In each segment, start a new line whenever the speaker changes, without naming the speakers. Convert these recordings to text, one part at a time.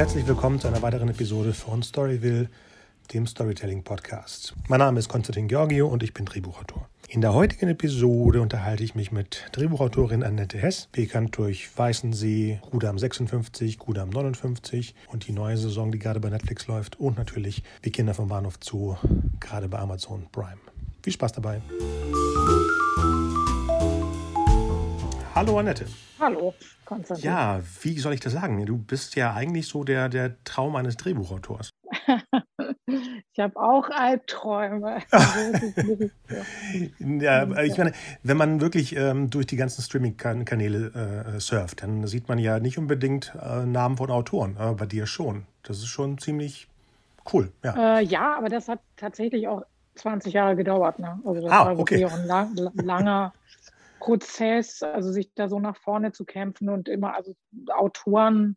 herzlich willkommen zu einer weiteren Episode von Storyville, dem Storytelling Podcast. Mein Name ist Konstantin Georgio und ich bin Drehbuchautor. In der heutigen Episode unterhalte ich mich mit Drehbuchautorin Annette Hess, bekannt durch Weißensee, Rudam 56, Rudam 59 und die neue Saison, die gerade bei Netflix läuft und natürlich Wie Kinder vom Bahnhof zu, gerade bei Amazon Prime. Viel Spaß dabei. Hallo Annette.
Hallo, Konstantin.
Ja, wie soll ich das sagen? Du bist ja eigentlich so der, der Traum eines Drehbuchautors.
ich habe auch Albträume.
ja, ich meine, wenn man wirklich ähm, durch die ganzen Streaming-Kanäle äh, surft, dann sieht man ja nicht unbedingt äh, Namen von Autoren, aber bei dir schon. Das ist schon ziemlich cool.
Ja, äh, ja aber das hat tatsächlich auch 20 Jahre gedauert. Ne? Also das
ah,
war
okay.
wirklich auch ein lang, langer Prozess, also sich da so nach vorne zu kämpfen und immer, also Autoren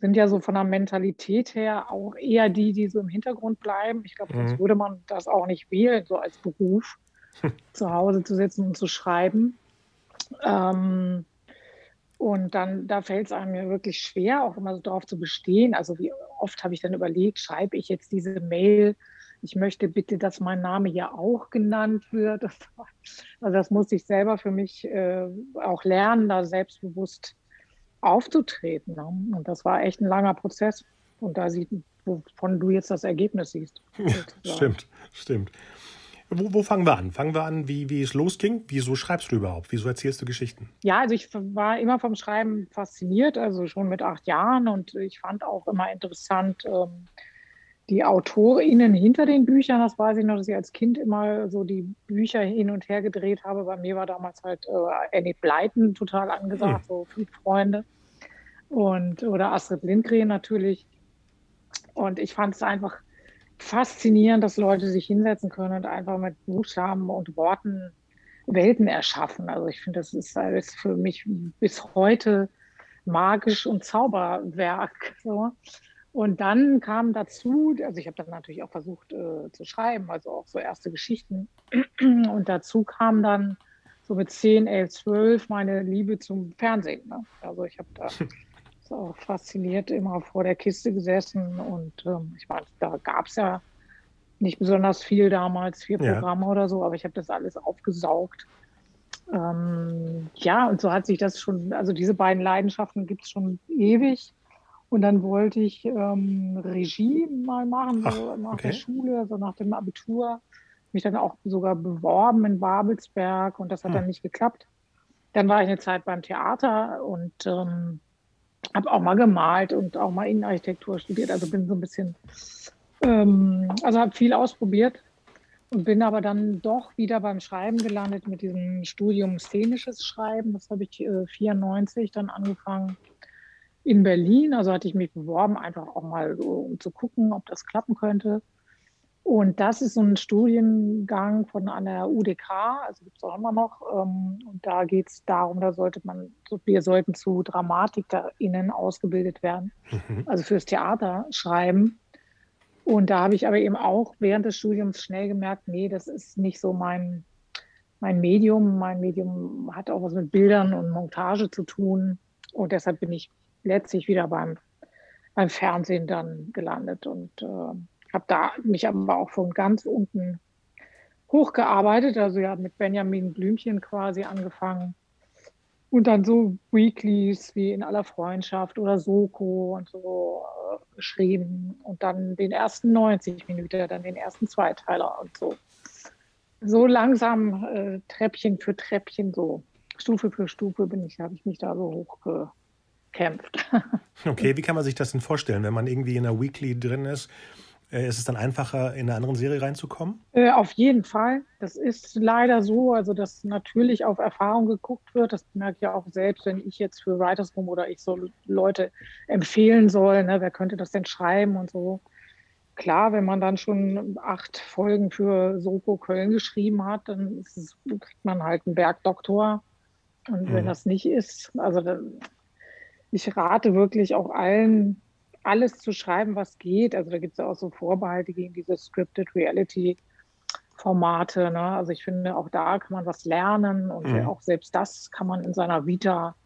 sind ja so von der Mentalität her auch eher die, die so im Hintergrund bleiben. Ich glaube, sonst mhm. würde man das auch nicht wählen, so als Beruf, zu Hause zu sitzen und zu schreiben. Ähm, und dann, da fällt es einem ja wirklich schwer, auch immer so darauf zu bestehen. Also wie oft habe ich dann überlegt, schreibe ich jetzt diese Mail ich möchte bitte, dass mein Name hier auch genannt wird. Also das musste ich selber für mich äh, auch lernen, da selbstbewusst aufzutreten. Ne? Und das war echt ein langer Prozess. Und da sieht, wovon du jetzt das Ergebnis siehst.
stimmt, stimmt. Wo, wo, fangen wir an? Fangen wir an, wie, wie es losging? Wieso schreibst du überhaupt? Wieso erzählst du Geschichten?
Ja, also ich war immer vom Schreiben fasziniert, also schon mit acht Jahren. Und ich fand auch immer interessant, ähm, die AutorInnen hinter den Büchern, das weiß ich noch, dass ich als Kind immer so die Bücher hin und her gedreht habe. Bei mir war damals halt äh, Annie Blyton total angesagt, hm. so fünf Freunde. Und, oder Astrid Lindgren natürlich. Und ich fand es einfach faszinierend, dass Leute sich hinsetzen können und einfach mit Buchstaben und Worten Welten erschaffen. Also ich finde, das ist, ist für mich bis heute magisch und Zauberwerk. So. Und dann kam dazu, also ich habe dann natürlich auch versucht äh, zu schreiben, also auch so erste Geschichten. Und dazu kam dann so mit 10, 11, 12 meine Liebe zum Fernsehen. Ne? Also ich habe da auch fasziniert immer vor der Kiste gesessen und ähm, ich meine, da gab es ja nicht besonders viel damals, vier Programme ja. oder so, aber ich habe das alles aufgesaugt. Ähm, ja, und so hat sich das schon, also diese beiden Leidenschaften gibt es schon ewig. Und dann wollte ich ähm, Regie mal machen, so Ach, nach okay. der Schule, so nach dem Abitur. Mich dann auch sogar beworben in Babelsberg und das hat hm. dann nicht geklappt. Dann war ich eine Zeit beim Theater und ähm, habe auch mal gemalt und auch mal Innenarchitektur studiert. Also bin so ein bisschen, ähm, also habe viel ausprobiert und bin aber dann doch wieder beim Schreiben gelandet mit diesem Studium szenisches Schreiben. Das habe ich äh, 94 dann angefangen in Berlin. Also hatte ich mich beworben, einfach auch mal so, um zu gucken, ob das klappen könnte. Und das ist so ein Studiengang von einer UDK, also gibt es auch immer noch. Ähm, und da geht es darum, da sollte man, wir sollten zu DramatikerInnen ausgebildet werden, mhm. also fürs Theater schreiben. Und da habe ich aber eben auch während des Studiums schnell gemerkt, nee, das ist nicht so mein, mein Medium. Mein Medium hat auch was mit Bildern und Montage zu tun. Und deshalb bin ich letztlich wieder beim, beim Fernsehen dann gelandet und äh, habe da mich aber auch von ganz unten hochgearbeitet. Also ja, mit Benjamin Blümchen quasi angefangen. Und dann so Weeklies wie in aller Freundschaft oder Soko und so äh, geschrieben. Und dann den ersten 90 Minuten, dann den ersten Zweiteiler und so. So langsam äh, Treppchen für Treppchen, so Stufe für Stufe bin ich, habe ich mich da so hochge kämpft.
Okay, wie kann man sich das denn vorstellen, wenn man irgendwie in einer Weekly drin ist? Äh, ist es dann einfacher, in eine andere Serie reinzukommen?
Äh, auf jeden Fall. Das ist leider so, also dass natürlich auf Erfahrung geguckt wird. Das merke ich ja auch selbst, wenn ich jetzt für Writers Room oder ich so Leute empfehlen soll, ne, wer könnte das denn schreiben und so. Klar, wenn man dann schon acht Folgen für Soko Köln geschrieben hat, dann es, kriegt man halt einen Bergdoktor. Und wenn mhm. das nicht ist, also dann, ich rate wirklich auch allen, alles zu schreiben, was geht. Also da gibt es ja auch so Vorbehalte gegen diese Scripted Reality. Formate. Ne? Also ich finde, auch da kann man was lernen und mhm. auch selbst das kann man in seiner Vita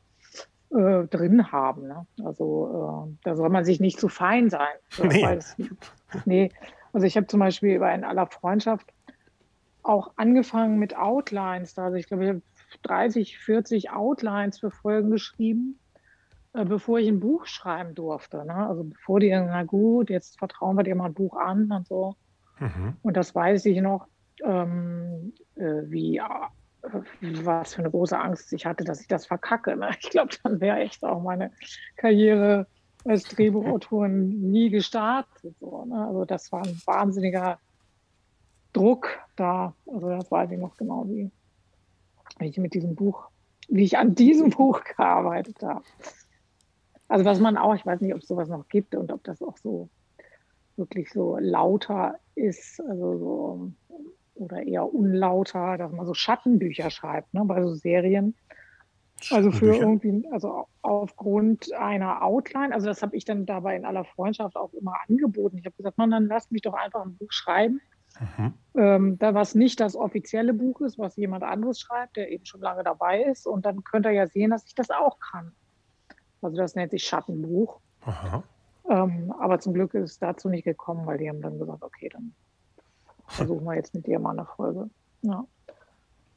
äh, drin haben. Ne? Also äh, da soll man sich nicht zu fein sein. Nee. Es, nee. Also ich habe zum Beispiel bei In aller Freundschaft auch angefangen mit Outlines. Also ich glaube, ich habe 30, 40 Outlines für Folgen geschrieben, bevor ich ein Buch schreiben durfte. Ne? Also bevor die, na gut, jetzt vertrauen wir dir mal ein Buch an und so. Mhm. Und das weiß ich noch, ähm, äh, wie was für eine große Angst ich hatte, dass ich das verkacke. Ne? Ich glaube, dann wäre echt auch meine Karriere als Drehbuchautorin nie gestartet. So, ne? Also das war ein wahnsinniger Druck da. Also das weiß ich noch genau, wie, wie ich mit diesem Buch, wie ich an diesem Buch gearbeitet habe. Also was man auch, ich weiß nicht, ob es sowas noch gibt und ob das auch so wirklich so lauter ist, also so oder eher unlauter, dass man so Schattenbücher schreibt, ne, bei so Serien. Also für irgendwie, also aufgrund einer Outline, also das habe ich dann dabei in aller Freundschaft auch immer angeboten. Ich habe gesagt, man, dann lasst mich doch einfach ein Buch schreiben. Mhm. Ähm, da was nicht das offizielle Buch ist, was jemand anderes schreibt, der eben schon lange dabei ist. Und dann könnt ihr ja sehen, dass ich das auch kann. Also das nennt sich Schattenbuch. Ähm, aber zum Glück ist es dazu nicht gekommen, weil die haben dann gesagt, okay, dann versuchen wir jetzt mit dir mal eine Folge. Ja.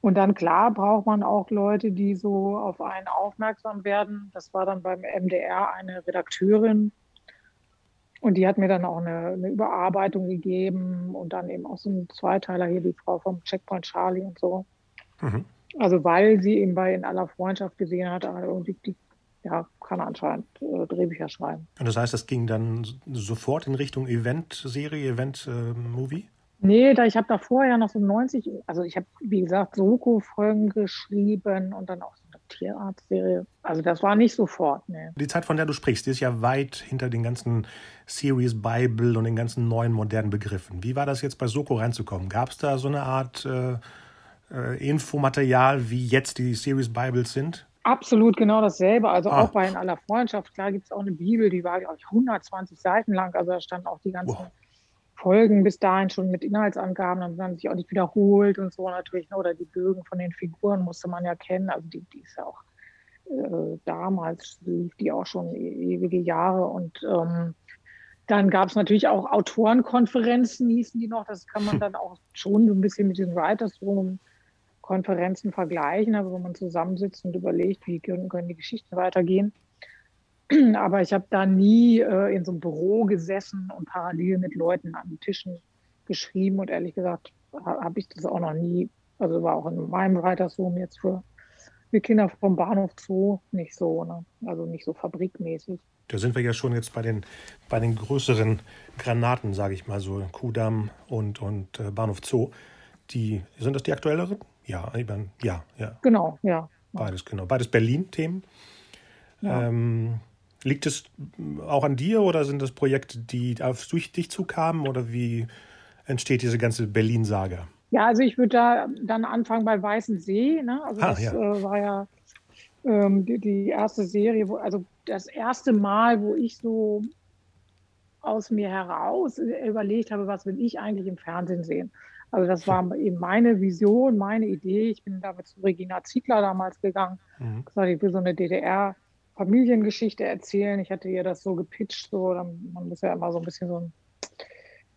Und dann klar braucht man auch Leute, die so auf einen aufmerksam werden. Das war dann beim MDR eine Redakteurin und die hat mir dann auch eine, eine Überarbeitung gegeben und dann eben auch so ein Zweiteiler hier, die Frau vom Checkpoint Charlie und so. Mhm. Also weil sie eben bei In aller Freundschaft gesehen hat, irgendwie die, ja, kann anscheinend äh, Drehbücher schreiben.
Und das heißt, das ging dann sofort in Richtung Event-Serie, Event-Movie?
Nee, da, ich habe da vorher noch so 90, also ich habe, wie gesagt, Soko-Folgen geschrieben und dann auch so eine Tierarzt-Serie. Also das war nicht sofort, nee.
Die Zeit, von der du sprichst, die ist ja weit hinter den ganzen Series Bible und den ganzen neuen modernen Begriffen. Wie war das jetzt bei Soko reinzukommen? Gab es da so eine Art äh, äh, Infomaterial, wie jetzt die Series Bibles sind?
Absolut genau dasselbe. Also ah. auch bei In aller Freundschaft, klar gibt es auch eine Bibel, die war, glaube ich, 120 Seiten lang. Also da standen auch die ganzen... Wow Folgen bis dahin schon mit Inhaltsangaben, dann haben sich auch nicht wiederholt und so natürlich. Ne? Oder die Bögen von den Figuren musste man ja kennen. Also die, die ist ja auch äh, damals lief die auch schon e-, ewige Jahre. Und ähm, dann gab es natürlich auch Autorenkonferenzen, hießen die noch. Das kann man dann auch schon so ein bisschen mit den Writers Room Konferenzen vergleichen, also wo man zusammensitzt und überlegt, wie können, können die Geschichten weitergehen. Aber ich habe da nie äh, in so einem Büro gesessen und parallel mit Leuten an den Tischen geschrieben. Und ehrlich gesagt habe ich das auch noch nie, also war auch in meinem Reitersum jetzt für, für Kinder vom Bahnhof Zoo nicht so, ne? also nicht so fabrikmäßig.
Da sind wir ja schon jetzt bei den, bei den größeren Granaten, sage ich mal so, Kudamm und, und äh, Bahnhof Zoo. Die, sind das die aktuelleren? Ja, ja, ja.
Genau, ja.
Beides, genau. Beides Berlin-Themen. Ja. Ähm, Liegt es auch an dir oder sind das Projekte, die auf dich zukamen oder wie entsteht diese ganze Berlin-Saga?
Ja, also ich würde da dann anfangen bei Weißen See. Ne? Also ah, das ja. Äh, war ja ähm, die, die, erste Serie, wo, also das erste Mal, wo ich so aus mir heraus überlegt habe, was will ich eigentlich im Fernsehen sehen. Also das war eben meine Vision, meine Idee. Ich bin damit zu Regina Ziegler damals gegangen. Mhm. Gesagt, ich will so eine DDR Familiengeschichte erzählen. Ich hatte ihr das so gepitcht, so, man muss ja immer so ein bisschen so einen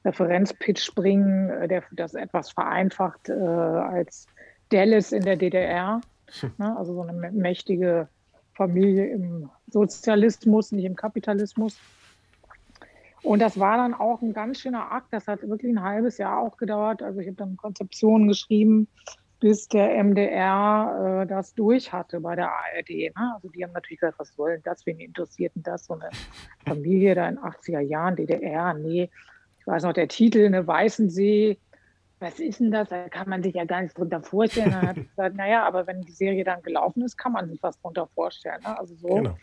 Referenzpitch bringen, äh, der das etwas vereinfacht äh, als Dallas in der DDR. Hm. Ne? Also so eine mächtige Familie im Sozialismus, nicht im Kapitalismus. Und das war dann auch ein ganz schöner Akt. Das hat wirklich ein halbes Jahr auch gedauert. Also ich habe dann Konzeptionen geschrieben, bis der MDR äh, das durch hatte bei der ARD. Ne? Also die haben natürlich gesagt, was soll denn das, wen interessiert denn das? So eine Familie da in 80er Jahren, DDR, nee. Ich weiß noch, der Titel, eine Weißensee, was ist denn das? Da kann man sich ja gar nichts drunter vorstellen. Dann hat gesagt, naja, aber wenn die Serie dann gelaufen ist, kann man sich was drunter vorstellen. Ne? Also so. Genau.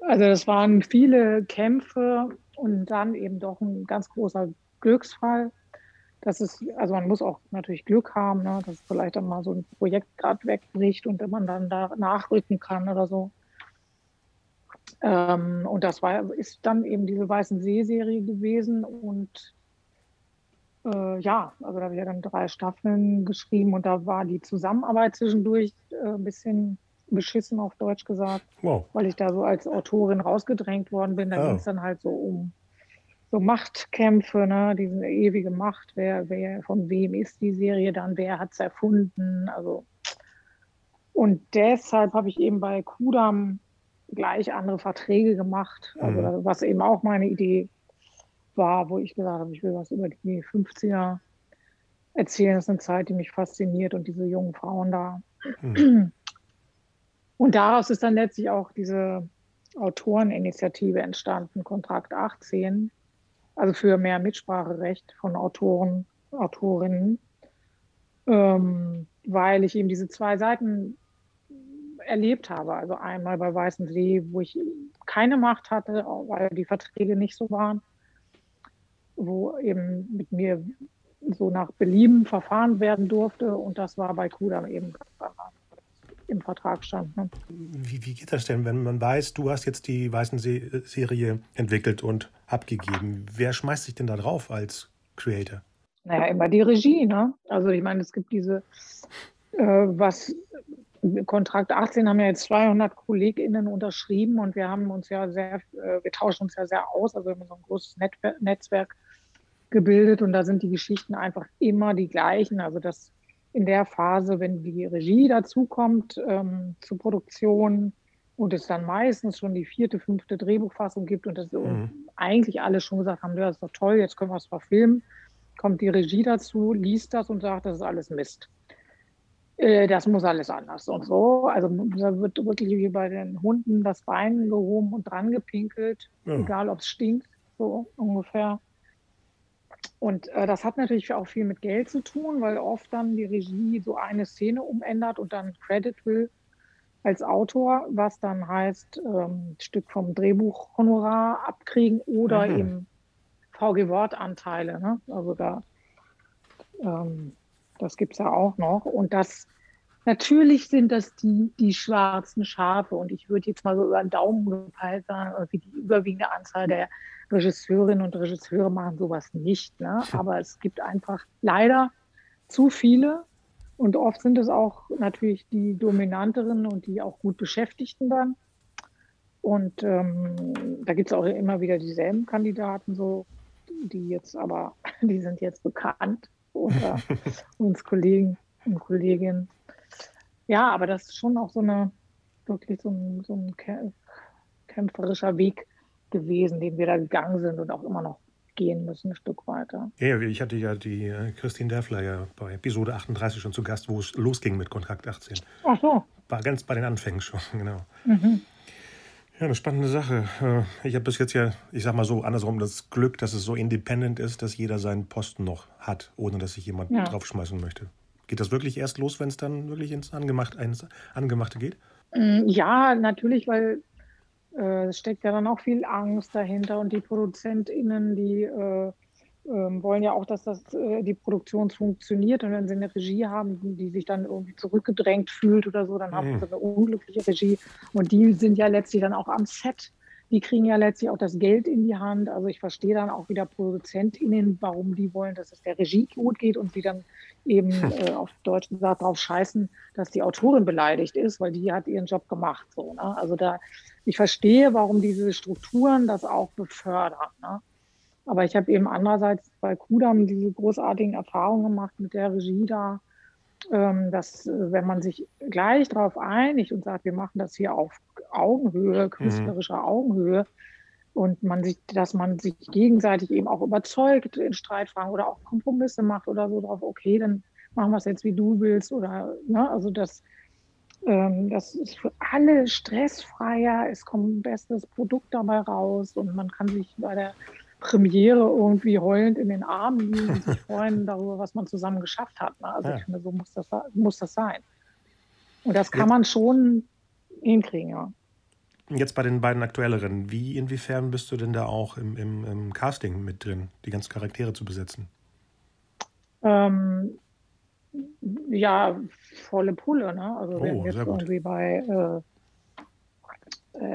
Also das waren viele Kämpfe und dann eben doch ein ganz großer Glücksfall das ist, also man muss auch natürlich Glück haben, ne, dass vielleicht dann mal so ein Projekt gerade wegbricht und man dann da nachrücken kann oder so. Ähm, und das war, ist dann eben diese Weißen See-Serie gewesen und äh, ja, also da habe ich ja dann drei Staffeln geschrieben und da war die Zusammenarbeit zwischendurch äh, ein bisschen beschissen auf Deutsch gesagt,
wow.
weil ich da so als Autorin rausgedrängt worden bin. Da oh. ging es dann halt so um so Machtkämpfe, ne, diese ewige Macht, wer, wer, von wem ist die Serie dann, wer hat es erfunden, also und deshalb habe ich eben bei Kudam gleich andere Verträge gemacht, also mhm. was eben auch meine Idee war, wo ich gesagt habe, ich will was über die 50er erzählen. Das ist eine Zeit, die mich fasziniert und diese jungen Frauen da. Mhm. Und daraus ist dann letztlich auch diese Autoreninitiative entstanden, Kontrakt 18, also für mehr Mitspracherecht von Autoren, Autorinnen, ähm, weil ich eben diese zwei Seiten erlebt habe. Also einmal bei Weißen See, wo ich keine Macht hatte, weil die Verträge nicht so waren, wo eben mit mir so nach Belieben verfahren werden durfte. Und das war bei Kudam eben im Vertrag stand. Ne?
Wie, wie, geht das denn, wenn man weiß, du hast jetzt die Weißen Serie entwickelt und abgegeben? Wer schmeißt sich denn da drauf als Creator?
Naja, immer die Regie. Ne? Also ich meine, es gibt diese, äh, was Kontrakt 18 haben ja jetzt 200 KollegInnen unterschrieben und wir haben uns ja sehr, äh, wir tauschen uns ja sehr aus. Also wir haben so ein großes Netzwerk gebildet und da sind die Geschichten einfach immer die gleichen. Also dass in der Phase, wenn die Regie dazukommt ähm, zur Produktion und es dann meistens schon die vierte, fünfte Drehbuchfassung gibt und das mhm. eigentlich alle schon gesagt haben, ja, das ist doch toll, jetzt können wir es verfilmen, kommt die Regie dazu, liest das und sagt, das ist alles Mist. Äh, das muss alles anders und so. Also da wird wirklich wie bei den Hunden das Bein gehoben und dran gepinkelt, ja. egal ob es stinkt, so ungefähr. Und äh, das hat natürlich auch viel mit Geld zu tun, weil oft dann die Regie so eine Szene umändert und dann Credit will als Autor, was dann heißt, ähm, Stück vom Drehbuchhonorar abkriegen oder mhm. eben VG-Wortanteile. Ne? Also da ähm, das gibt es ja auch noch. Und das natürlich sind das die, die schwarzen Schafe. Und ich würde jetzt mal so über den Daumen gepeilt sagen, irgendwie die überwiegende Anzahl der Regisseurinnen und Regisseure machen sowas nicht. Ne? Aber es gibt einfach leider zu viele. Und oft sind es auch natürlich die dominanteren und die auch gut Beschäftigten dann. Und ähm, da gibt es auch immer wieder dieselben Kandidaten, so, die jetzt aber, die sind jetzt bekannt unter uns Kollegen und Kolleginnen. Ja, aber das ist schon auch so eine, wirklich so ein, so ein kämpferischer Weg gewesen, den wir da gegangen sind und auch immer noch gehen müssen, ein Stück weiter.
Ja, ich hatte ja die äh, Christine Derfler ja bei Episode 38 schon zu Gast, wo es losging mit Kontrakt 18.
Ach so.
War ganz bei den Anfängen schon, genau. Mhm. Ja, eine spannende Sache. Äh, ich habe bis jetzt ja, ich sag mal so, andersrum das Glück, dass es so independent ist, dass jeder seinen Posten noch hat, ohne dass sich jemand ja. draufschmeißen möchte. Geht das wirklich erst los, wenn es dann wirklich ins Angemachte, ins Angemachte geht?
Mm, ja, natürlich, weil äh, es steckt ja dann auch viel Angst dahinter und die ProduzentInnen, die äh, ähm, wollen ja auch, dass das, äh, die Produktion funktioniert. Und wenn sie eine Regie haben, die sich dann irgendwie zurückgedrängt fühlt oder so, dann haben mhm. sie eine unglückliche Regie. Und die sind ja letztlich dann auch am Set. Die kriegen ja letztlich auch das Geld in die Hand. Also ich verstehe dann auch wieder ProduzentInnen, warum die wollen, dass es der Regie gut geht und sie dann eben äh, auf Deutsch gesagt drauf scheißen, dass die Autorin beleidigt ist, weil die hat ihren Job gemacht. So, ne? Also da, ich verstehe, warum diese Strukturen das auch befördern. Ne? Aber ich habe eben andererseits bei Kudam diese großartigen Erfahrungen gemacht mit der Regie da, dass äh, wenn man sich gleich darauf einigt und sagt, wir machen das hier auf Augenhöhe, mhm. künstlerischer mhm. Augenhöhe, und man sich, dass man sich gegenseitig eben auch überzeugt in Streitfragen oder auch Kompromisse macht oder so drauf, okay, dann machen wir es jetzt wie du willst oder ne, also das, ähm, das ist für alle stressfreier, es kommt ein besseres Produkt dabei raus und man kann sich bei der Premiere irgendwie heulend in den Armen liegen und sich freuen darüber, was man zusammen geschafft hat. Ne? Also ja. ich finde, so muss das, muss das sein. Und das kann man schon hinkriegen, ja.
Jetzt bei den beiden aktuelleren, wie inwiefern bist du denn da auch im, im, im Casting mit drin, die ganzen Charaktere zu besetzen?
Ähm, ja, volle Pulle, ne? Also oh, wenn jetzt irgendwie bei äh,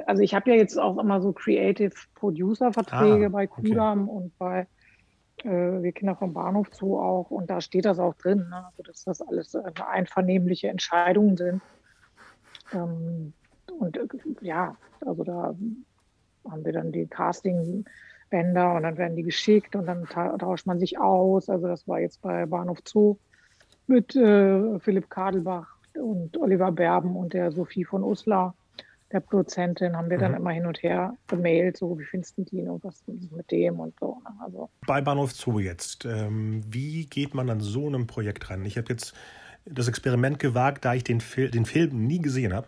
also ich habe ja jetzt auch immer so Creative Producer Verträge ah, bei Kudam okay. und bei äh, Wir Kinder vom Bahnhof zu auch und da steht das auch drin, ne? also dass das alles äh, einvernehmliche Entscheidungen sind. Ähm, und äh, ja, also da haben wir dann die Casting-Bänder und dann werden die geschickt und dann tauscht man sich aus. Also das war jetzt bei Bahnhof Zoo mit äh, Philipp Kadelbach und Oliver Berben und der Sophie von Uslar, der Produzentin, haben wir dann mhm. immer hin und her gemailt, so wie findest du die und was mit dem und so. Ne? Also.
Bei Bahnhof Zoo jetzt, ähm, wie geht man an so einem Projekt ran? Ich habe jetzt das Experiment gewagt, da ich den, Fil den Film nie gesehen habe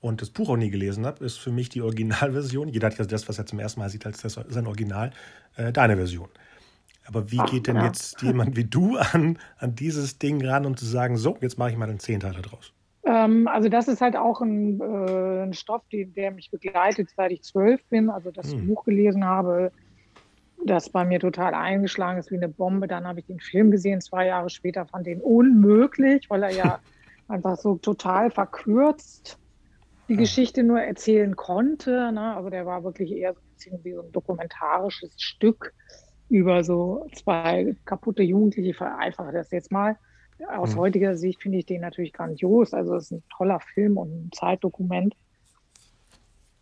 und das Buch auch nie gelesen habe, ist für mich die Originalversion. Jeder hat ja das, was er zum ersten Mal sieht, als das, sein Original, äh, deine Version. Aber wie Ach, geht denn ja. jetzt jemand wie du an, an dieses Ding ran, um zu sagen, so, jetzt mache ich mal einen Zehnteiler draus?
Ähm, also das ist halt auch ein, äh, ein Stoff, die, der mich begleitet, seit ich zwölf bin. Also das hm. Buch gelesen habe, das bei mir total eingeschlagen ist wie eine Bombe. Dann habe ich den Film gesehen, zwei Jahre später fand den unmöglich, weil er ja einfach so total verkürzt die Geschichte nur erzählen konnte. Ne? Also der war wirklich eher so ein bisschen wie so ein dokumentarisches Stück über so zwei kaputte Jugendliche. Vereinfache das jetzt mal. Aus mhm. heutiger Sicht finde ich den natürlich grandios. Also es ist ein toller Film und ein Zeitdokument.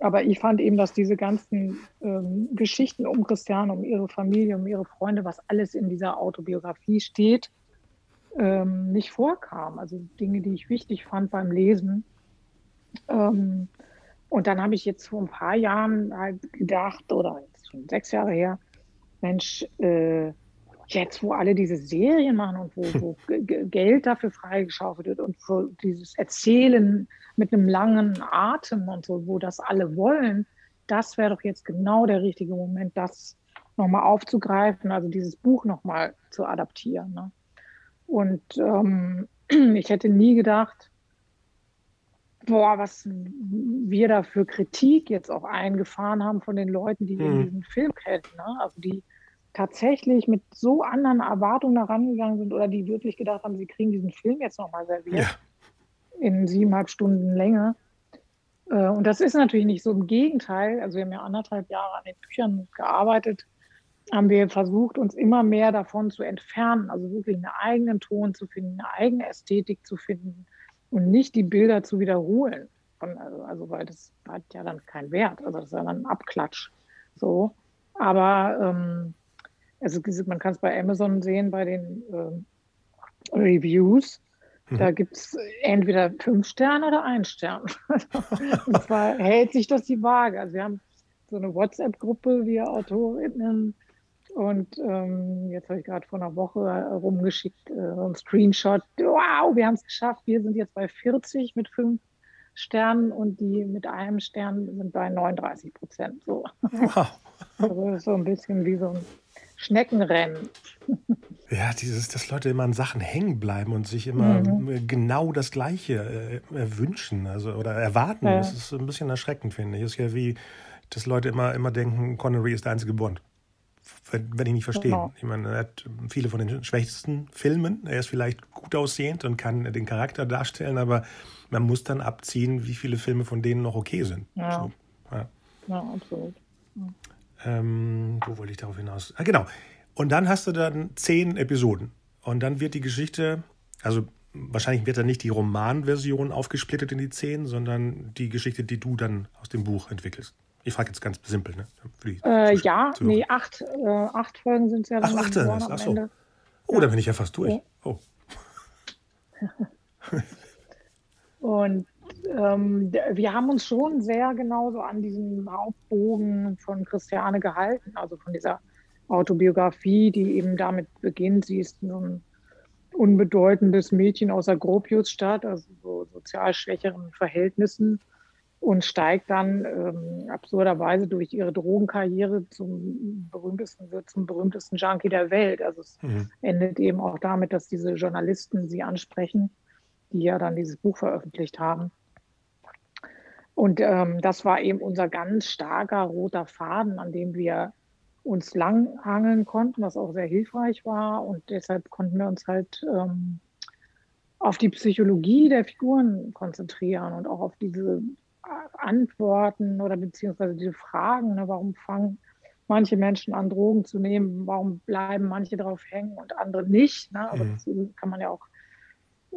Aber ich fand eben, dass diese ganzen ähm, Geschichten um Christiane, um ihre Familie, um ihre Freunde, was alles in dieser Autobiografie steht, ähm, nicht vorkam. Also Dinge, die ich wichtig fand beim Lesen, ähm, und dann habe ich jetzt vor ein paar Jahren halt gedacht, oder jetzt schon sechs Jahre her, Mensch, äh, jetzt wo alle diese Serien machen und wo, wo Geld dafür freigeschaufelt wird und wo dieses Erzählen mit einem langen Atem und so, wo das alle wollen, das wäre doch jetzt genau der richtige Moment, das nochmal aufzugreifen, also dieses Buch nochmal zu adaptieren. Ne? Und ähm, ich hätte nie gedacht, boah, was wir da für Kritik jetzt auch eingefahren haben von den Leuten, die mhm. diesen Film kennen. Ne? Also die tatsächlich mit so anderen Erwartungen herangegangen sind oder die wirklich gedacht haben, sie kriegen diesen Film jetzt nochmal serviert ja. in siebeneinhalb Stunden Länge. Äh, und das ist natürlich nicht so. Im Gegenteil, also wir haben ja anderthalb Jahre an den Büchern gearbeitet, haben wir versucht, uns immer mehr davon zu entfernen, also wirklich einen eigenen Ton zu finden, eine eigene Ästhetik zu finden, und nicht die Bilder zu wiederholen. Also, also, weil das hat ja dann keinen Wert. Also das ist ja dann ein Abklatsch. So. Aber ähm, also man kann es bei Amazon sehen, bei den ähm, Reviews. Mhm. Da gibt es entweder fünf Sterne oder ein Stern. und zwar hält sich das die Waage. Also wir haben so eine WhatsApp-Gruppe, wir Autorinnen und ähm, jetzt habe ich gerade vor einer Woche rumgeschickt, äh, einen Screenshot. Wow, wir haben es geschafft. Wir sind jetzt bei 40 mit fünf Sternen und die mit einem Stern sind bei 39 Prozent. So. Wow. Also so ein bisschen wie so ein Schneckenrennen.
Ja, dieses, dass Leute immer an Sachen hängen bleiben und sich immer mhm. genau das Gleiche äh, wünschen also, oder erwarten. Ja. Das ist ein bisschen erschreckend, finde ich. Es ist ja wie, dass Leute immer, immer denken, Connery ist der einzige Bond wenn, ich nicht verstehe. Genau. Ich meine, er hat viele von den schwächsten Filmen. Er ist vielleicht gut aussehend und kann den Charakter darstellen, aber man muss dann abziehen, wie viele Filme von denen noch okay sind.
Ja, so, ja. ja absolut.
Ähm, wo wollte ich darauf hinaus? Ah, genau. Und dann hast du dann zehn Episoden. Und dann wird die Geschichte, also wahrscheinlich wird dann nicht die Romanversion aufgesplittet in die zehn, sondern die Geschichte, die du dann aus dem Buch entwickelst. Ich frage jetzt ganz simpel, ne?
Äh, ja, nee, acht, äh, acht Folgen sind es ja
dann. Ach, acht sind es, ach so. Ende. Oh, ja. da bin ich ja fast durch. Ja. Oh.
Und ähm, wir haben uns schon sehr genau so an diesem Hauptbogen von Christiane gehalten, also von dieser Autobiografie, die eben damit beginnt. Sie ist so ein unbedeutendes Mädchen aus der Gropiusstadt, also so sozial schwächeren Verhältnissen und steigt dann ähm, absurderweise durch ihre Drogenkarriere zum berühmtesten, wird zum berühmtesten Junkie der Welt. Also es mhm. endet eben auch damit, dass diese Journalisten sie ansprechen, die ja dann dieses Buch veröffentlicht haben. Und ähm, das war eben unser ganz starker roter Faden, an dem wir uns langhangeln konnten, was auch sehr hilfreich war. Und deshalb konnten wir uns halt ähm, auf die Psychologie der Figuren konzentrieren und auch auf diese Antworten oder beziehungsweise diese Fragen, ne, warum fangen manche Menschen an, Drogen zu nehmen, warum bleiben manche drauf hängen und andere nicht. Ne? Aber mhm. das kann man ja auch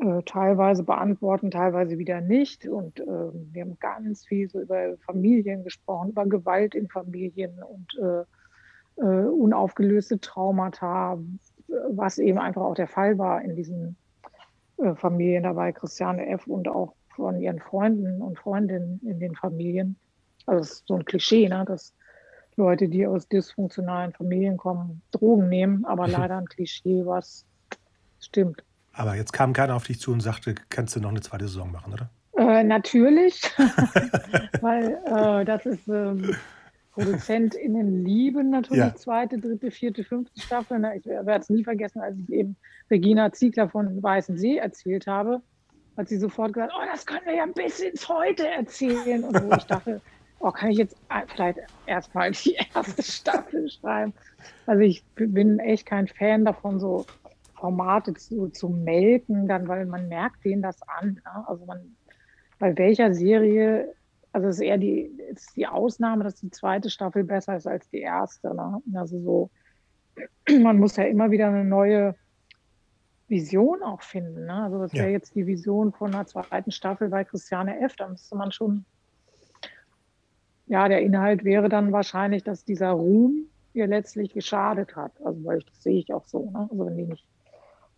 äh, teilweise beantworten, teilweise wieder nicht. Und äh, wir haben ganz viel so über Familien gesprochen, über Gewalt in Familien und äh, äh, unaufgelöste Traumata, was eben einfach auch der Fall war in diesen äh, Familien dabei, Christiane F. und auch von ihren Freunden und Freundinnen in den Familien. Also das ist so ein Klischee, ne, dass Leute, die aus dysfunktionalen Familien kommen, Drogen nehmen, aber leider ein Klischee, was stimmt.
Aber jetzt kam keiner auf dich zu und sagte, kannst du noch eine zweite Saison machen, oder?
Äh, natürlich, weil äh, das ist ähm, ProduzentInnen lieben natürlich ja. zweite, dritte, vierte, fünfte Staffel. Ich werde es nie vergessen, als ich eben Regina Ziegler von Weißen See erzählt habe, hat sie sofort gesagt, oh, das können wir ja bis ins Heute erzählen. Und wo ich dachte, oh, kann ich jetzt vielleicht erstmal die erste Staffel schreiben? Also ich bin echt kein Fan davon, so Formate zu, zu melken, dann, weil man merkt denen das an. Ne? Also man, bei welcher Serie, also es ist eher die, ist die Ausnahme, dass die zweite Staffel besser ist als die erste. Ne? Also so, man muss ja immer wieder eine neue Vision auch finden. Ne? Also das wäre ja. jetzt die Vision von einer zweiten Staffel bei Christiane F. Da müsste man schon, ja, der Inhalt wäre dann wahrscheinlich, dass dieser Ruhm ihr letztlich geschadet hat. Also weil ich, das sehe ich auch so. Ne? Also wenn die nicht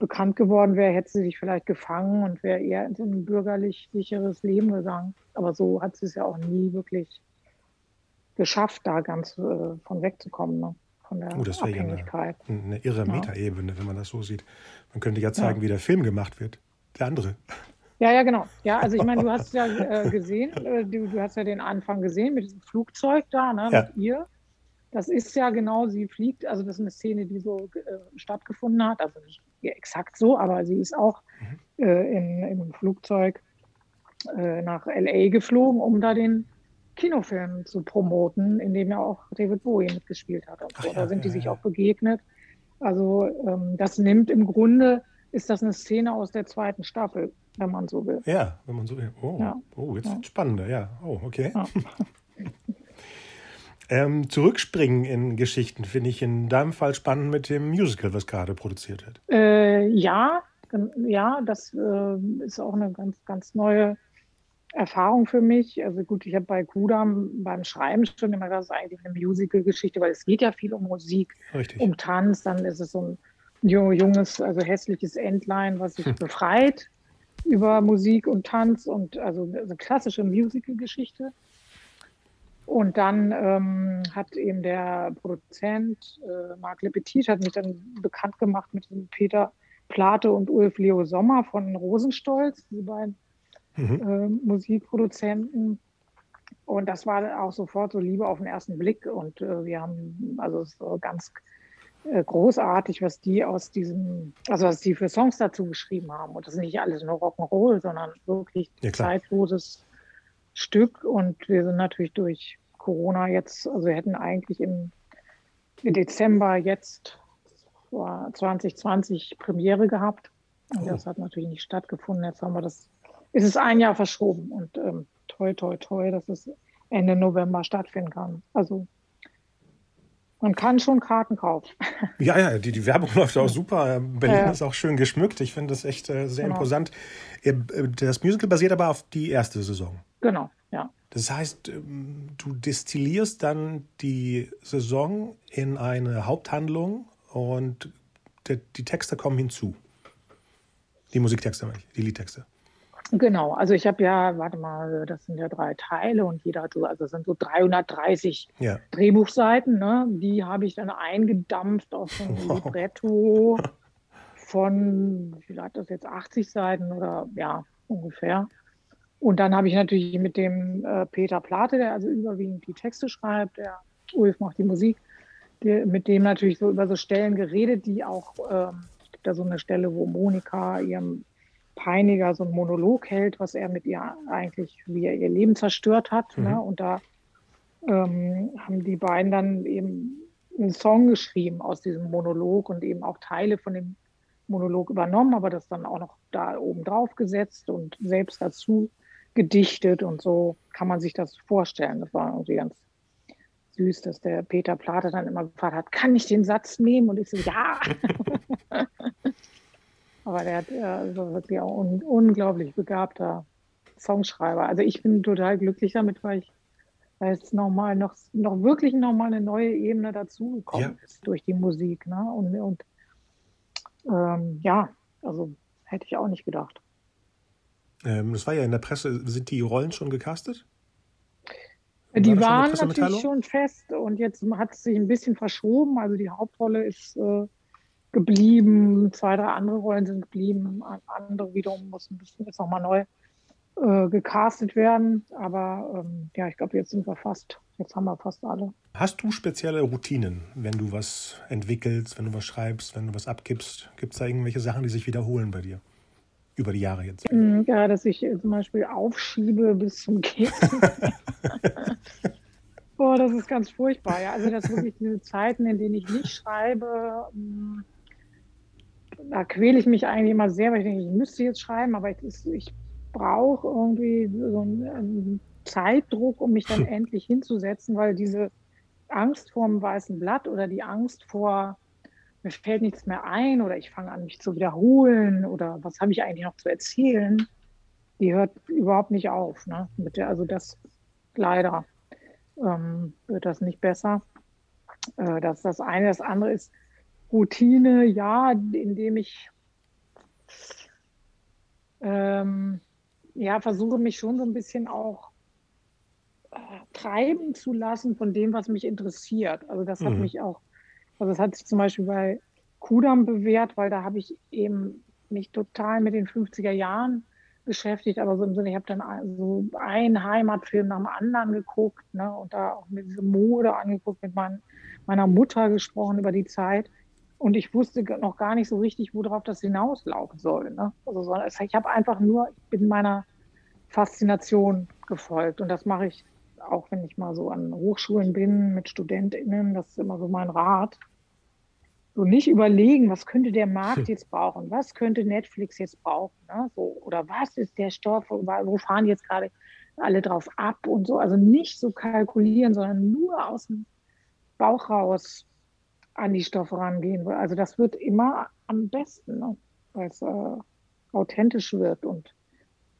bekannt geworden wäre, hätte sie sich vielleicht gefangen und wäre eher in ein bürgerlich-sicheres Leben gegangen. Aber so hat sie es ja auch nie wirklich geschafft, da ganz äh, von wegzukommen, ne? von der oh, das Abhängigkeit.
Ja eine, eine irre ja. Metaebene, wenn man das so sieht. Man könnte ja zeigen, ja. wie der Film gemacht wird. Der andere.
Ja, ja, genau. Ja, also ich meine, du hast ja äh, gesehen, äh, du, du, hast ja den Anfang gesehen mit diesem Flugzeug da, ne, mit ihr. Das ist ja genau, sie fliegt, also das ist eine Szene, die so äh, stattgefunden hat, also nicht exakt so, aber sie ist auch mhm. äh, in, im Flugzeug äh, nach LA geflogen, um da den Kinofilm zu promoten, in dem ja auch David Bowie mitgespielt hat. Und so. Ja, da sind ja, die sich ja. auch begegnet. Also ähm, das nimmt im Grunde, ist das eine Szene aus der zweiten Staffel, wenn man so will.
Ja, wenn man so will. Oh, oh jetzt ja. spannender, ja. Oh, okay. Ähm, zurückspringen in Geschichten finde ich in deinem Fall spannend mit dem Musical, was gerade produziert wird.
Äh, ja, ja, das äh, ist auch eine ganz, ganz neue Erfahrung für mich. Also gut, ich habe bei Kudam beim Schreiben schon immer gesagt, das ist eigentlich eine Musical-Geschichte, weil es geht ja viel um Musik, Richtig. um Tanz. Dann ist es so ein junges, also hässliches Entlein, was sich hm. befreit über Musik und Tanz und also eine klassische Musical-Geschichte. Und dann ähm, hat eben der Produzent äh, Marc Lepetit hat mich dann bekannt gemacht mit Peter Plate und Ulf Leo Sommer von Rosenstolz, diese beiden mhm. äh, Musikproduzenten. Und das war auch sofort so Liebe auf den ersten Blick. Und äh, wir haben, also es war ganz äh, großartig, was die aus diesem, also was die für Songs dazu geschrieben haben. Und das ist nicht alles nur Rock'n'Roll, sondern wirklich ja, zeitloses Stück und wir sind natürlich durch Corona jetzt, also wir hätten eigentlich im, Dezember jetzt 2020 Premiere gehabt. Und oh. das hat natürlich nicht stattgefunden. Jetzt haben wir das, ist es ein Jahr verschoben und ähm, toi, toi, toi, dass es Ende November stattfinden kann. Also man kann schon Karten kaufen.
Ja, ja, die, die Werbung läuft auch super. Berlin ja. ist auch schön geschmückt. Ich finde das echt äh, sehr genau. imposant. Äh, das Musical basiert aber auf die erste Saison.
Genau, ja.
Das heißt, ähm, du destillierst dann die Saison in eine Haupthandlung und die Texte kommen hinzu. Die Musiktexte, die Liedtexte.
Genau, also ich habe ja, warte mal, das sind ja drei Teile und jeder hat so, also das sind so 330 ja. Drehbuchseiten, ne? die habe ich dann eingedampft auf so ein wow. Libretto von, wie hat das jetzt, 80 Seiten oder ja, ungefähr. Und dann habe ich natürlich mit dem äh, Peter Plate, der also überwiegend die Texte schreibt, der Ulf macht die Musik, der, mit dem natürlich so über so Stellen geredet, die auch, ähm, es gibt da so eine Stelle, wo Monika ihrem Peiniger so einen Monolog hält, was er mit ihr eigentlich, wie er ihr Leben zerstört hat. Ne? Mhm. Ne? Und da ähm, haben die beiden dann eben einen Song geschrieben aus diesem Monolog und eben auch Teile von dem Monolog übernommen, aber das dann auch noch da oben drauf gesetzt und selbst dazu gedichtet und so kann man sich das vorstellen. Das war irgendwie ganz süß, dass der Peter Plate dann immer gefragt hat, kann ich den Satz nehmen? Und ich so, ja. Aber der hat also wirklich auch ein unglaublich begabter Songschreiber. Also ich bin total glücklich damit, weil ich da ist nochmal noch, noch wirklich nochmal eine neue Ebene dazugekommen ja. ist durch die Musik. Ne? Und, und ähm, ja, also hätte ich auch nicht gedacht.
Ähm, das war ja in der Presse, sind die Rollen schon gecastet?
Die war waren natürlich schon fest und jetzt hat es sich ein bisschen verschoben. Also die Hauptrolle ist äh, geblieben, zwei, drei andere Rollen sind geblieben, andere wiederum mussten jetzt nochmal neu äh, gecastet werden. Aber ähm, ja, ich glaube, jetzt sind wir fast, jetzt haben wir fast alle.
Hast du spezielle Routinen, wenn du was entwickelst, wenn du was schreibst, wenn du was abgibst? Gibt es da irgendwelche Sachen, die sich wiederholen bei dir? Über die Jahre jetzt?
Mm, ja, dass ich zum Beispiel aufschiebe bis zum Gehen. Boah, das ist ganz furchtbar. Ja. Also, dass wirklich diese Zeiten, in denen ich nicht schreibe, mm, da quäle ich mich eigentlich immer sehr, weil ich denke, ich müsste jetzt schreiben, aber ich, ich brauche irgendwie so einen Zeitdruck, um mich dann endlich hinzusetzen, weil diese Angst vor dem weißen Blatt oder die Angst vor, mir fällt nichts mehr ein oder ich fange an, mich zu wiederholen oder was habe ich eigentlich noch zu erzählen, die hört überhaupt nicht auf. Ne? Also das leider ähm, wird das nicht besser. Äh, das ist das eine. Das andere ist Routine, ja, indem ich ähm, ja, versuche mich schon so ein bisschen auch äh, treiben zu lassen von dem, was mich interessiert. Also das hat mhm. mich auch, also das hat sich zum Beispiel bei Kudam bewährt, weil da habe ich eben mich total mit den 50er Jahren beschäftigt, aber so im Sinne, ich habe dann so einen Heimatfilm nach dem anderen geguckt ne, und da auch mit dieser Mode angeguckt, mit mein, meiner Mutter gesprochen über die Zeit. Und ich wusste noch gar nicht so richtig, worauf das hinauslaufen soll. Ne? Also, ich habe einfach nur, ich bin meiner Faszination gefolgt. Und das mache ich auch, wenn ich mal so an Hochschulen bin mit StudentInnen. Das ist immer so mein Rat. So nicht überlegen, was könnte der Markt jetzt brauchen? Was könnte Netflix jetzt brauchen? Ne? So, oder was ist der Stoff? Wo fahren jetzt gerade alle drauf ab und so? Also nicht so kalkulieren, sondern nur aus dem Bauch raus an die Stoffe rangehen. Also das wird immer am besten, ne? weil es äh, authentisch wird und,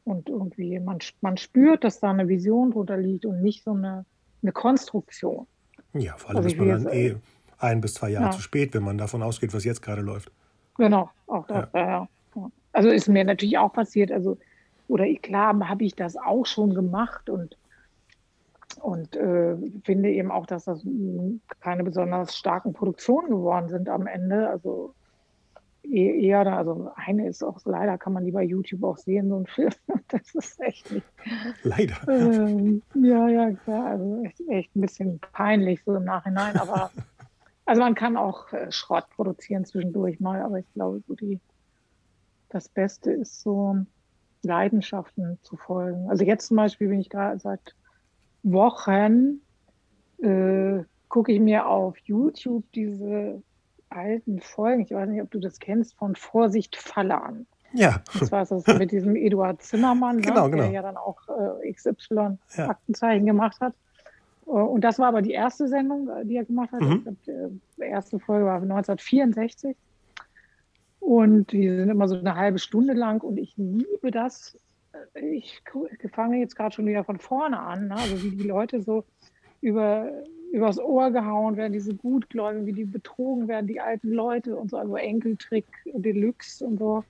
und irgendwie man, man spürt, dass da eine Vision drunter liegt und nicht so eine, eine Konstruktion.
Ja, vor allem also ist man dann eh ein bis zwei Jahre ja. zu spät, wenn man davon ausgeht, was jetzt gerade läuft.
Genau, auch das, ja. ja. Also ist mir natürlich auch passiert, also oder klar habe ich das auch schon gemacht und und äh, finde eben auch, dass das keine besonders starken Produktionen geworden sind am Ende. Also e-, eher, also eine ist auch, leider kann man die bei YouTube auch sehen, so ein Film. Das ist echt nicht.
Leider.
Ähm, ja, ja, klar. Also echt, echt ein bisschen peinlich so im Nachhinein. Aber also man kann auch äh, Schrott produzieren zwischendurch mal, aber ich glaube, so die, das Beste ist so Leidenschaften zu folgen. Also jetzt zum Beispiel bin ich gerade seit Wochen äh, gucke ich mir auf YouTube diese alten Folgen, ich weiß nicht, ob du das kennst, von Vorsicht Falle an.
Ja.
Das war das mit diesem Eduard Zimmermann, genau, ne, genau. der ja dann auch äh, XY ja. Aktenzeichen gemacht hat. Äh, und das war aber die erste Sendung, äh, die er gemacht hat. Mhm. Die erste Folge war 1964. Und die sind immer so eine halbe Stunde lang und ich liebe das, ich fange jetzt gerade schon wieder von vorne an, ne? also wie die Leute so über, übers Ohr gehauen werden, diese Gutgläubigen, wie die betrogen werden, die alten Leute und so, also Enkeltrick Deluxe und so.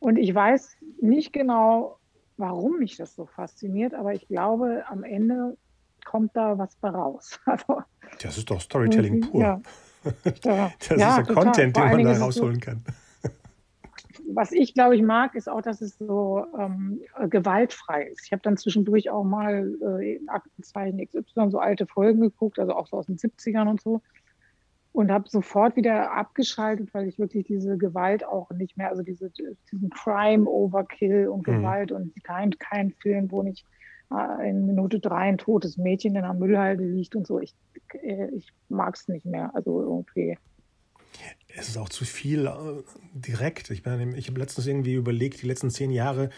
Und ich weiß nicht genau, warum mich das so fasziniert, aber ich glaube, am Ende kommt da was bei raus.
Also, das ist doch Storytelling pur. Ja. das ja, ist ja Content, den man da rausholen kann
was ich, glaube ich, mag, ist auch, dass es so ähm, gewaltfrei ist. Ich habe dann zwischendurch auch mal äh, Aktenzeichen XY, so alte Folgen geguckt, also auch so aus den 70ern und so. Und habe sofort wieder abgeschaltet, weil ich wirklich diese Gewalt auch nicht mehr, also diese, diesen Crime-Overkill und mhm. Gewalt mhm. und kein, kein Film, wo nicht äh, in Minute drei ein totes Mädchen in der Müllhalde liegt und so. Ich, äh, ich mag es nicht mehr. Also irgendwie
es ist auch zu viel äh, direkt. Ich, meine, ich habe letztens irgendwie überlegt, die letzten zehn Jahre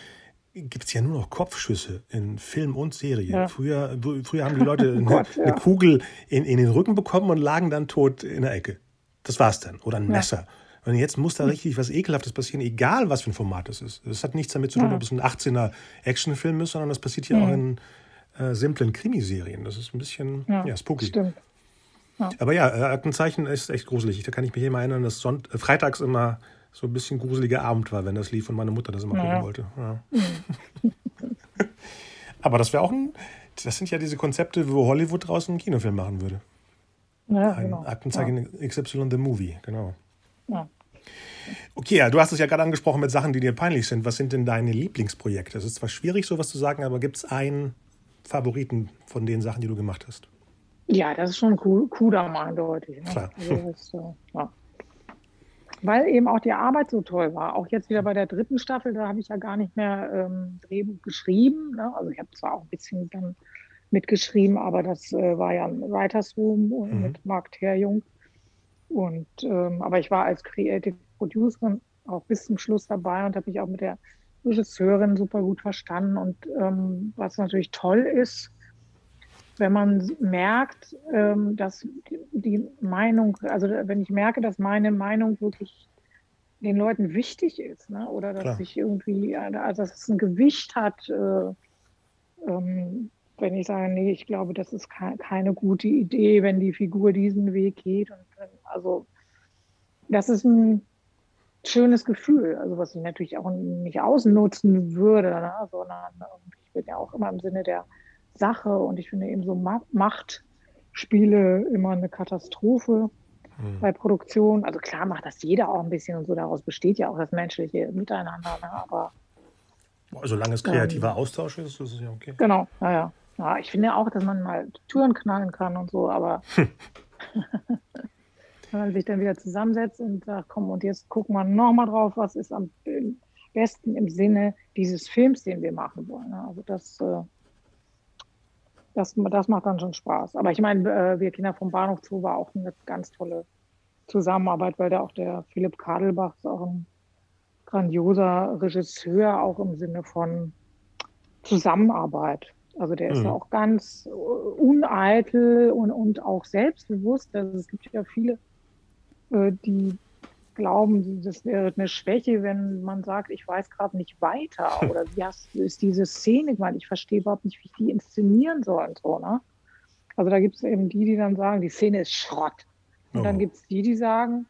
gibt es ja nur noch Kopfschüsse in Film und Serie. Ja. Früher, früher haben die Leute eine, Gott, ja. eine Kugel in, in, den Rücken bekommen und lagen dann tot in der Ecke. Das war's dann. Oder ein Messer. Und jetzt muss da richtig was Ekelhaftes passieren, egal was für ein Format es ist. Das hat nichts damit zu tun, ja. ob es ein 18er Actionfilm ist, sondern das passiert hier mhm. auch in äh, simplen Krimiserien. Das ist ein bisschen ja, ja spooky. Stimmt. Ja. Aber ja, äh, Aktenzeichen ist echt gruselig. Da kann ich mich immer erinnern, dass Sonnt äh, freitags immer so ein bisschen gruseliger Abend war, wenn das lief und meine Mutter das immer naja. gucken wollte. Ja. Aber das wäre auch ein, das sind ja diese Konzepte, wo Hollywood draußen einen Kinofilm machen würde. Ja, ein genau. Aktenzeichen ja. XY The Movie, genau. Ja. Okay, ja, du hast es ja gerade angesprochen mit Sachen, die dir peinlich sind. Was sind denn deine Lieblingsprojekte? Es ist zwar schwierig, sowas zu sagen, aber gibt es einen Favoriten von den Sachen, die du gemacht hast?
Ja, das ist schon cool, Kudam eindeutig. Ne? Klar. Also das, äh, ja. Weil eben auch die Arbeit so toll war. Auch jetzt wieder bei der dritten Staffel, da habe ich ja gar nicht mehr ähm, Drehbuch geschrieben. Ne? Also ich habe zwar auch ein bisschen dann mitgeschrieben, aber das äh, war ja ein Writers Room mhm. mit Marc Terjung. Und ähm, aber ich war als Creative Producerin auch bis zum Schluss dabei und habe mich auch mit der Regisseurin super gut verstanden. Und ähm, was natürlich toll ist, wenn man merkt, ähm, dass die Meinung, also wenn ich merke, dass meine Meinung wirklich den Leuten wichtig ist, ne? oder dass Klar. ich irgendwie, also dass es ein Gewicht hat, äh, ähm, wenn ich sage, nee, ich glaube, das ist keine gute Idee, wenn die Figur diesen Weg geht. Und, also das ist ein schönes Gefühl, also was ich natürlich auch nicht ausnutzen würde, ne? sondern ich bin ja auch immer im Sinne der Sache und ich finde eben so Machtspiele immer eine Katastrophe mhm. bei Produktion. Also klar macht das jeder auch ein bisschen und so, daraus besteht ja auch das menschliche Miteinander, ne? aber
Solange es kreativer ähm, Austausch ist, ist es ja okay.
Genau, naja. Ja, ich finde auch, dass man mal Türen knallen kann und so, aber wenn man sich dann wieder zusammensetzt und sagt, komm, und jetzt gucken wir nochmal drauf, was ist am besten im Sinne dieses Films, den wir machen wollen. Ne? Also das, äh, das, das macht dann schon Spaß. Aber ich meine, äh, wir Kinder vom Bahnhof Zoo war auch eine ganz tolle Zusammenarbeit, weil da auch der Philipp Kadelbach ist auch ein grandioser Regisseur, auch im Sinne von Zusammenarbeit. Also der ist mhm. ja auch ganz uneitel und, und auch selbstbewusst. Also es gibt ja viele äh, die glauben, das wäre eine Schwäche, wenn man sagt, ich weiß gerade nicht weiter oder wie hast, ist diese Szene gemeint, ich verstehe überhaupt nicht, wie ich die inszenieren soll und so, ne? Also da gibt es eben die, die dann sagen, die Szene ist Schrott. Und oh. dann gibt es die, die sagen,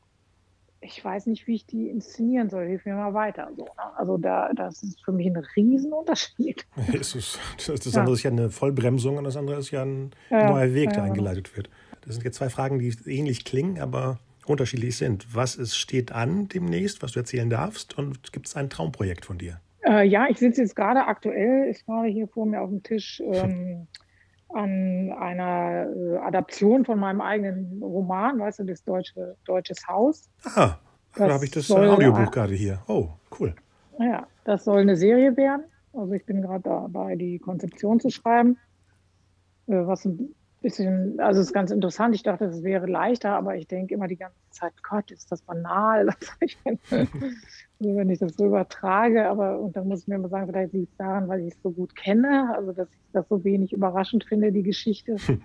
ich weiß nicht, wie ich die inszenieren soll, hilf mir mal weiter. So, ne? Also da, das ist für mich ein Riesenunterschied.
das, ist, das andere ja. ist ja eine Vollbremsung und das andere ist ja ein ja, neuer Weg, der eingeleitet wird. Das sind jetzt zwei Fragen, die ähnlich klingen, aber unterschiedlich sind. Was ist, steht an demnächst, was du erzählen darfst? Und gibt es ein Traumprojekt von dir?
Äh, ja, ich sitze jetzt gerade aktuell, ist gerade hier vor mir auf dem Tisch ähm, an einer äh, Adaption von meinem eigenen Roman, weißt du, das deutsche Deutsches Haus.
Ah, da habe ich das Audiobuch gerade hier. Oh, cool.
Ja, das soll eine Serie werden. Also ich bin gerade dabei, die Konzeption zu schreiben, äh, was ein bisschen, also es ist ganz interessant. Ich dachte, es wäre leichter, aber ich denke immer die ganze Zeit, Gott, ist das banal. also wenn ich das so übertrage, aber und dann muss ich mir immer sagen, vielleicht liegt es daran, weil ich es so gut kenne, also dass ich das so wenig überraschend finde, die Geschichte.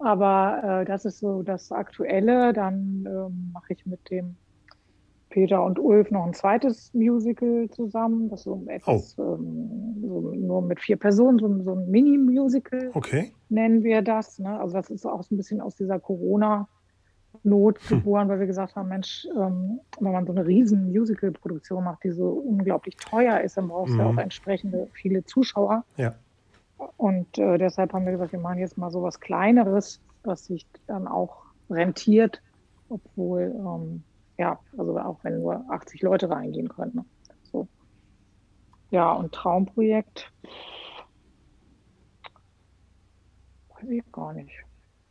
Aber äh, das ist so das Aktuelle. Dann ähm, mache ich mit dem Peter und Ulf noch ein zweites Musical zusammen. Das so etwas, oh. ähm, so nur mit vier Personen, so, so ein Mini-Musical
okay.
nennen wir das. Ne? Also das ist auch so ein bisschen aus dieser Corona-Not hm. geboren, weil wir gesagt haben, Mensch, ähm, wenn man so eine riesen Musical-Produktion macht, die so unglaublich teuer ist, dann brauchst du mhm. ja auch entsprechende viele Zuschauer.
Ja.
Und äh, deshalb haben wir gesagt, wir machen jetzt mal so was Kleineres, was sich dann auch rentiert, obwohl ähm, ja, also auch wenn nur 80 Leute reingehen können. Ne? So. Ja, und Traumprojekt, weiß ich gar nicht.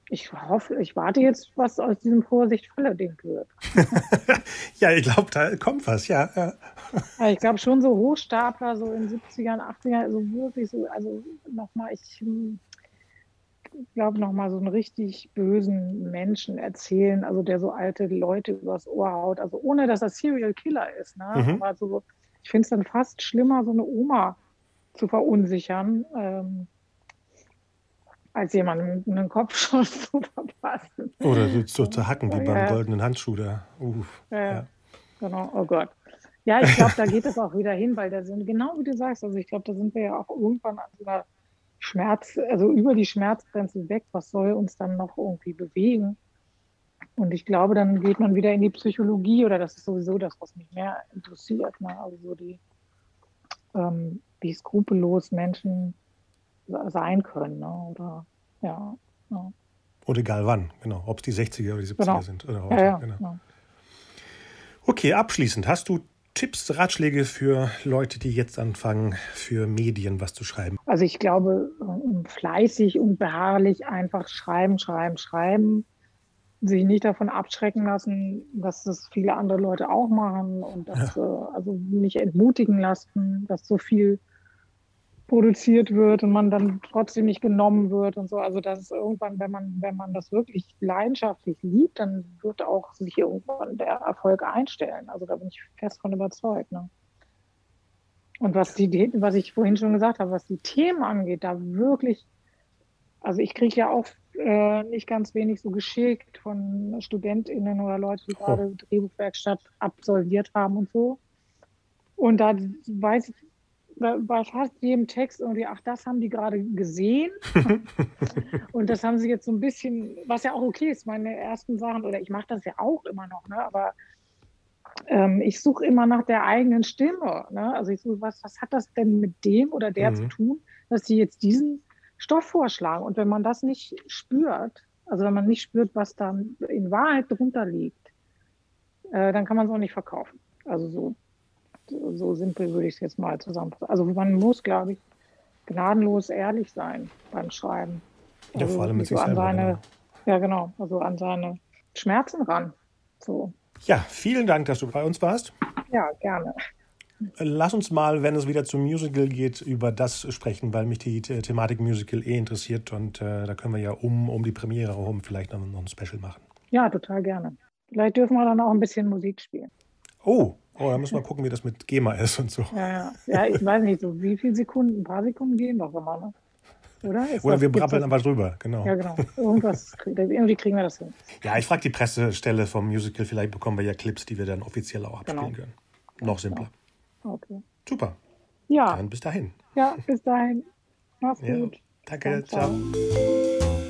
Ich hoffe, ich warte jetzt, was aus diesem Vorsicht Ding wird.
ja, ich glaube, da kommt was, ja. ja.
ich glaube schon so Hochstapler, so in 70ern, 80ern, also wirklich so, also nochmal, ich hm, ich glaube, nochmal so einen richtig bösen Menschen erzählen, also der so alte Leute übers Ohr haut, also ohne dass er Serial Killer ist. Ne? Mhm. Aber so, ich finde es dann fast schlimmer, so eine Oma zu verunsichern, ähm, als jemandem einen Kopfschuss zu verpassen.
Oder so zu hacken wie beim goldenen Handschuh da. Uff,
ja. ja. genau. Oh Gott. Ja, ich glaube, da geht es auch wieder hin, weil da sind, genau wie du sagst, also ich glaube, da sind wir ja auch irgendwann an so einer Schmerz, also über die Schmerzgrenze weg. Was soll uns dann noch irgendwie bewegen? Und ich glaube, dann geht man wieder in die Psychologie oder das ist sowieso das, was mich mehr interessiert. Ne? Also so die, ähm, wie skrupellos Menschen sein können. Ne? Oder ja, ja.
Und egal wann, genau. Ob es die 60er oder die 70er
Genau.
sind. Oder heute,
Ja, ja,
genau.
genau.
Okay, abschließend, hast du Tipps, Ratschläge für Leute, die jetzt anfangen, für Medien was zu schreiben?
Also ich glaube, ähm, fleißig und beharrlich einfach schreiben, schreiben, schreiben, sich nicht davon abschrecken lassen, dass das viele andere Leute auch machen und das äh, also nicht entmutigen lassen, dass so viel produziert wird und man dann trotzdem nicht genommen wird und so. Also das ist irgendwann, wenn man, wenn man das wirklich leidenschaftlich liebt, dann wird auch sich irgendwann der Erfolg einstellen. Also da bin ich fest von überzeugt. Ne? Und was die, was ich vorhin schon gesagt habe, was die Themen angeht, da wirklich, also ich kriege ja auch äh, nicht ganz wenig so geschickt von StudentInnen oder Leute, die
Oh.
gerade Drehbuchwerkstatt absolviert haben und so. Und da weiß ich, bei bei fast jedem Text irgendwie, ach, das haben die gerade gesehen. und das haben sie jetzt so ein bisschen, was ja auch okay ist, meine ersten Sachen, oder ich mache das ja auch immer noch, ne? aber ähm, ich suche immer nach der eigenen Stimme. Ne? Also ich suche, was, was hat das denn mit dem oder der
Mhm.
zu tun, dass sie jetzt diesen Stoff vorschlagen? Und wenn man das nicht spürt, also wenn man nicht spürt, was da in Wahrheit drunter liegt, äh, dann kann man es auch nicht verkaufen. Also so, so simpel würde ich es jetzt mal zusammenfassen. Also man muss, glaube ich, gnadenlos ehrlich sein beim Schreiben.
Ja, vor allem mit
so
sich
an
selber,
seine,
genau.
ja genau, also an seine Schmerzen ran. So,
Ja, vielen Dank, dass du bei uns warst.
ja, gerne.
Lass uns mal, wenn es wieder zum Musical geht, über das sprechen, weil mich die The- Thematik Musical eh interessiert und äh, da können wir ja um, um die Premiere herum vielleicht noch, noch ein Special machen.
Ja, total gerne. Vielleicht dürfen wir dann auch ein bisschen Musik spielen.
Oh, oh, da müssen wir gucken, wie das mit GEMA ist und so.
Ja, ja. ja ich weiß nicht, so wie viele Sekunden, ein paar Sekunden gehen doch immer, ne? Oder? Ist
Oder wir brabbeln einfach drüber, genau.
Ja, genau. Irgendwas, irgendwie kriegen wir das hin.
Ja, ich frage die Pressestelle vom Musical, vielleicht bekommen wir ja Clips, die wir dann offiziell auch abspielen
Genau.
können. Noch simpler.
Okay.
Super,
Ja,
dann bis dahin.
ja, bis dahin. Mach's
Ja,
gut.
danke, ciao.
ciao.